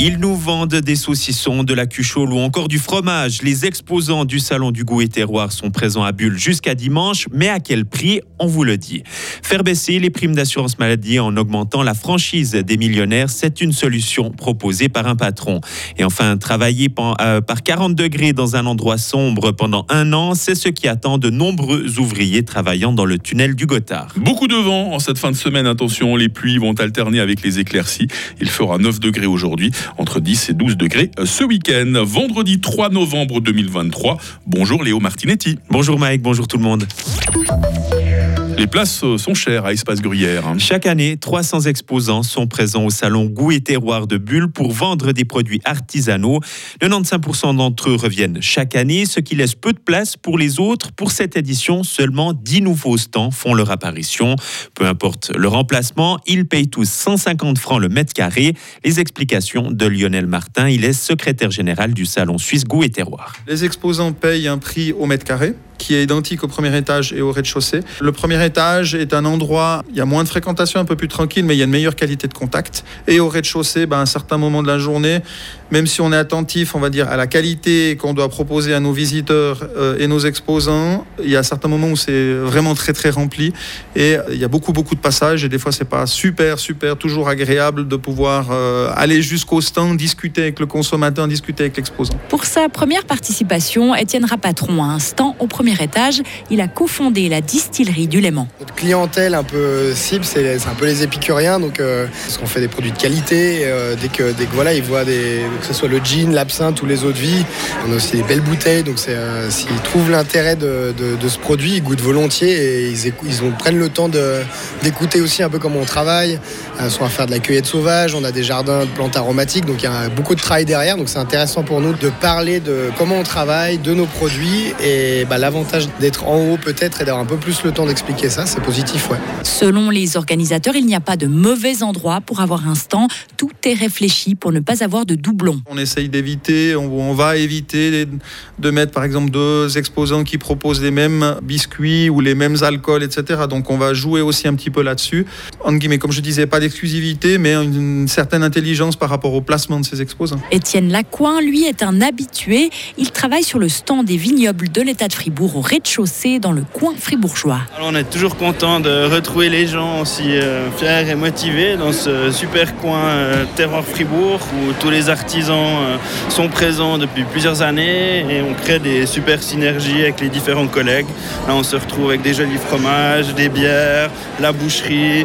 Ils nous vendent des saucissons, de la cuchole ou encore du fromage. Les exposants du salon du goût et terroir sont présents à Bulle jusqu'à dimanche, mais à quel prix On vous le dit. Faire baisser les primes d'assurance maladie en augmentant la franchise des millionnaires, c'est une solution proposée par un patron. Et enfin, travailler euh, par 40 degrés dans un endroit sombre pendant un an, c'est ce qui attend de nombreux ouvriers travaillant dans le tunnel du Gothard. Beaucoup de vent en cette fin de semaine. Attention, les pluies vont alterner avec les éclaircies. Il fera 9 degrés aujourd'hui entre 10 et 12 degrés ce week-end. Vendredi 3 novembre 2023. Bonjour Léo Martinetti. Bonjour Mike, bonjour tout le monde. Les places euh, sont chères à Espace Gruyère. Hein. Chaque année, 300 exposants sont présents au salon Goût et Terroir de Bulle pour vendre des produits artisanaux. 95% d'entre eux reviennent chaque année, ce qui laisse peu de place pour les autres. Pour cette édition, seulement 10 nouveaux stands font leur apparition. Peu importe le remplacement, ils payent tous 150 francs le mètre carré. Les explications de Lionel Martin, il est secrétaire général du salon suisse Goût et Terroir. Les exposants payent un prix au mètre carré qui est identique au premier étage et au rez-de-chaussée. Le premier étage est un endroit, il y a moins de fréquentation, un peu plus tranquille, mais il y a une meilleure qualité de contact. Et au rez-de-chaussée, ben, à un certain moment de la journée, même si on est attentif, on va dire, à la qualité qu'on doit proposer à nos visiteurs euh, et nos exposants, il y a certains moments où c'est vraiment très très rempli et il y a beaucoup beaucoup de passages et des fois c'est pas super super toujours agréable de pouvoir euh, aller jusqu'au stand, discuter avec le consommateur, discuter avec l'exposant. Pour sa première participation, Étienne Rapatron a un stand au premier étage. Il a cofondé la distillerie du Léman. Notre clientèle un peu cible, c'est un peu les épicuriens, donc euh, parce qu'on fait des produits de qualité. dès que dès que voilà, ils voient des que ce soit le gin, l'absinthe ou les eaux de vie. On a aussi des belles bouteilles, donc euh, s'ils trouvent l'intérêt de, ce produit, ils goûtent volontiers et ils, prennent le temps d'écouter aussi un peu comment on travaille. Euh, soit à faire de la cueillette sauvage, on a des jardins de plantes aromatiques, donc il y a beaucoup de travail derrière. Donc c'est intéressant pour nous de parler de comment on travaille, de nos produits et bah, l'avantage d'être en haut peut-être et d'avoir un peu plus le temps d'expliquer ça, c'est positif, ouais. Selon les organisateurs, il n'y a pas de mauvais endroit pour avoir un stand. Tout est réfléchi pour ne pas avoir de doublons. On essaye d'éviter, on, va éviter de mettre par exemple deux exposants qui proposent les mêmes biscuits ou les mêmes alcools, etc. Donc on va jouer aussi un petit peu là-dessus. En guillemets, comme je disais, pas d'exclusivité, mais une certaine intelligence par rapport au placement de ces exposants. Étienne Lacoin, lui, est un habitué. Il travaille sur le stand des vignobles de l'État de Fribourg au rez-de-chaussée dans le coin fribourgeois. Alors on est toujours content de retrouver les gens aussi euh, fiers et motivés dans ce super coin euh, terroir Fribourg où tous les artistes euh, sont présents depuis plusieurs années et on crée des super synergies avec les différents collègues. Là, on se retrouve avec des jolis fromages, des bières, la boucherie,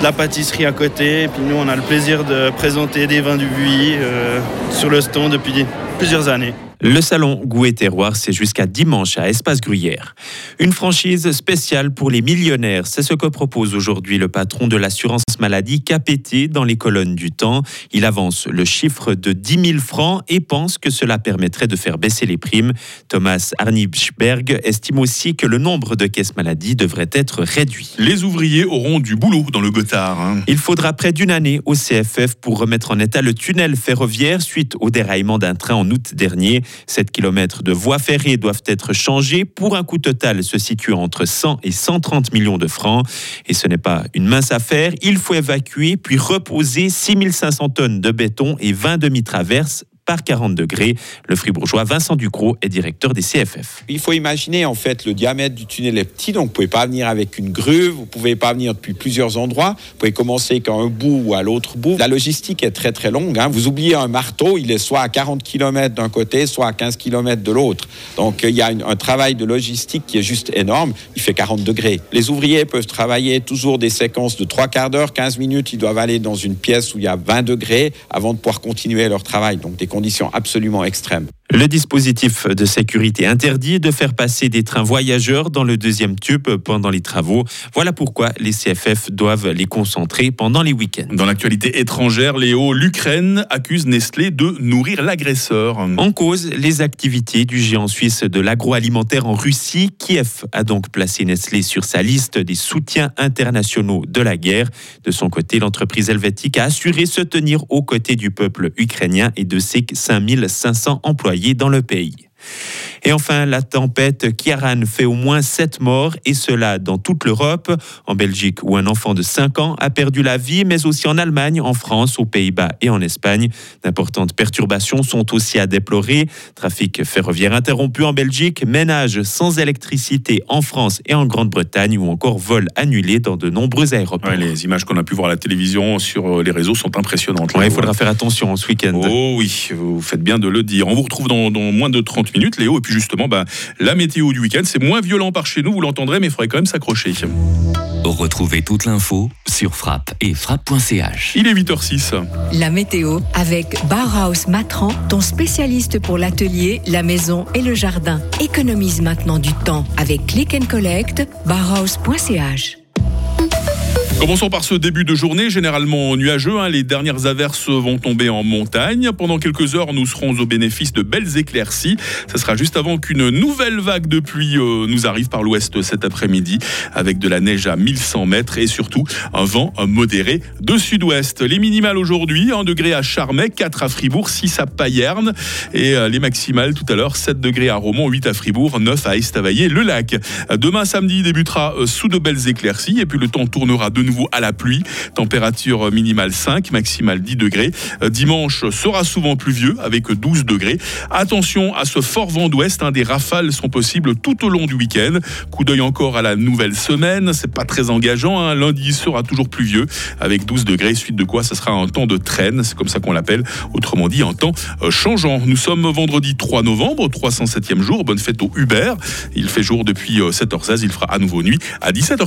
la pâtisserie à côté. Et puis nous, on a le plaisir de présenter des vins du euh, sur le stand depuis plusieurs années. Le salon Goût et Terroir, c'est jusqu'à dimanche à Espace Gruyère. Une franchise spéciale pour les millionnaires, c'est ce que propose aujourd'hui le patron de l'assurance maladie KPT dans les colonnes du temps. Il avance le chiffre de 10 000 francs et pense que cela permettrait de faire baisser les primes. Thomas Arnibsberg estime aussi que le nombre de caisses maladie devrait être réduit. Les ouvriers auront du boulot dans le Gothard. Hein. Il faudra près d'une année au CFF pour remettre en état le tunnel ferroviaire suite au déraillement d'un train en août dernier. 7 km de voies ferrées doivent être changés pour un coût total se situant entre 100 et 130 millions de francs. Et ce n'est pas une mince affaire. Il faut évacuer puis reposer 6500 tonnes de béton et 20 demi-traverses par 40 degrés. Le fribourgeois Vincent Ducrot est directeur des CFF. Il faut imaginer en fait le diamètre du tunnel est petit, donc vous pouvez pas venir avec une grue, vous pouvez pas venir depuis plusieurs endroits. Vous pouvez commencer qu'à un bout ou à l'autre bout. La logistique est très très longue. Hein. Vous oubliez un marteau, il est soit à 40 km d'un côté, soit à 15 km de l'autre. Donc il y a un travail de logistique qui est juste énorme. Il fait 40 degrés. Les ouvriers peuvent travailler toujours des séquences de 3 quarts d'heure, 15 minutes. Ils doivent aller dans une pièce où il y a 20 degrés avant de pouvoir continuer leur travail. Donc des absolument extrêmes. Le dispositif de sécurité interdit de faire passer des trains voyageurs dans le deuxième tube pendant les travaux. Voilà pourquoi les CFF doivent les concentrer pendant les week-ends. Dans l'actualité étrangère, Léo, l'Ukraine accuse Nestlé de nourrir l'agresseur. En cause, les activités du géant suisse de l'agroalimentaire en Russie. Kiev a donc placé Nestlé sur sa liste des soutiens internationaux de la guerre. De son côté, l'entreprise helvétique a assuré se tenir aux côtés du peuple ukrainien et de ses 5500 employés dans le pays. Et enfin, la tempête Kiaran fait au moins 7 morts, et cela dans toute l'Europe. En Belgique, où un enfant de 5 ans a perdu la vie, mais aussi en Allemagne, en France, aux Pays-Bas et en Espagne. D'importantes perturbations sont aussi à déplorer. Trafic ferroviaire interrompu en Belgique, ménage sans électricité en France et en Grande-Bretagne, ou encore vol annulé dans de nombreux aéroports. les images qu'on a pu voir à la télévision sur euh, les réseaux sont impressionnantes. il faudra faire attention ce week-end. Oh oui, vous faites bien de le dire. On vous retrouve dans, moins de 30 minutes, Léo. Et puis justement, bah, la météo du week-end, c'est moins violent par chez nous, vous l'entendrez, mais il faudrait quand même s'accrocher. Retrouvez toute l'info sur frappe et frappe.ch. Il est 8h06. La météo avec Bauhaus Matran, ton spécialiste pour l'atelier, la maison et le jardin. Économise maintenant du temps avec Click and Collect, bauhaus.ch. Commençons par ce début de journée, généralement nuageux. Hein. Les dernières averses vont tomber en montagne. Pendant quelques heures, nous serons au bénéfice de belles éclaircies. Ce sera juste avant qu'une nouvelle vague de pluie euh, nous arrive par l'ouest cet après-midi, avec de la neige à 1100 mètres et surtout un vent modéré de sud-ouest. Les minimales aujourd'hui, 1 degré à Charmey, 4 à Fribourg, 6 à Payerne et euh, les maximales tout à l'heure, 7 degrés à Romont, 8 à Fribourg, 9 à Estavayer-le-Lac. Demain samedi débutera euh, sous de belles éclaircies et puis le temps tournera de à la pluie. Température minimale 5, maximale 10 degrés. Euh, dimanche sera souvent pluvieux avec 12 degrés. Attention à ce fort vent d'ouest. Hein, des rafales sont possibles tout au long du week-end. Coup d'œil encore à la nouvelle semaine. C'est pas très engageant. Hein. Lundi sera toujours pluvieux avec 12 degrés. Suite de quoi, ça sera un temps de traîne. C'est comme ça qu'on l'appelle. Autrement dit, un temps euh, changeant. Nous sommes vendredi 3 novembre, 307e jour. Bonne fête au Uber. Il fait jour depuis 7h16. Euh, Il fera à nouveau nuit à 17h.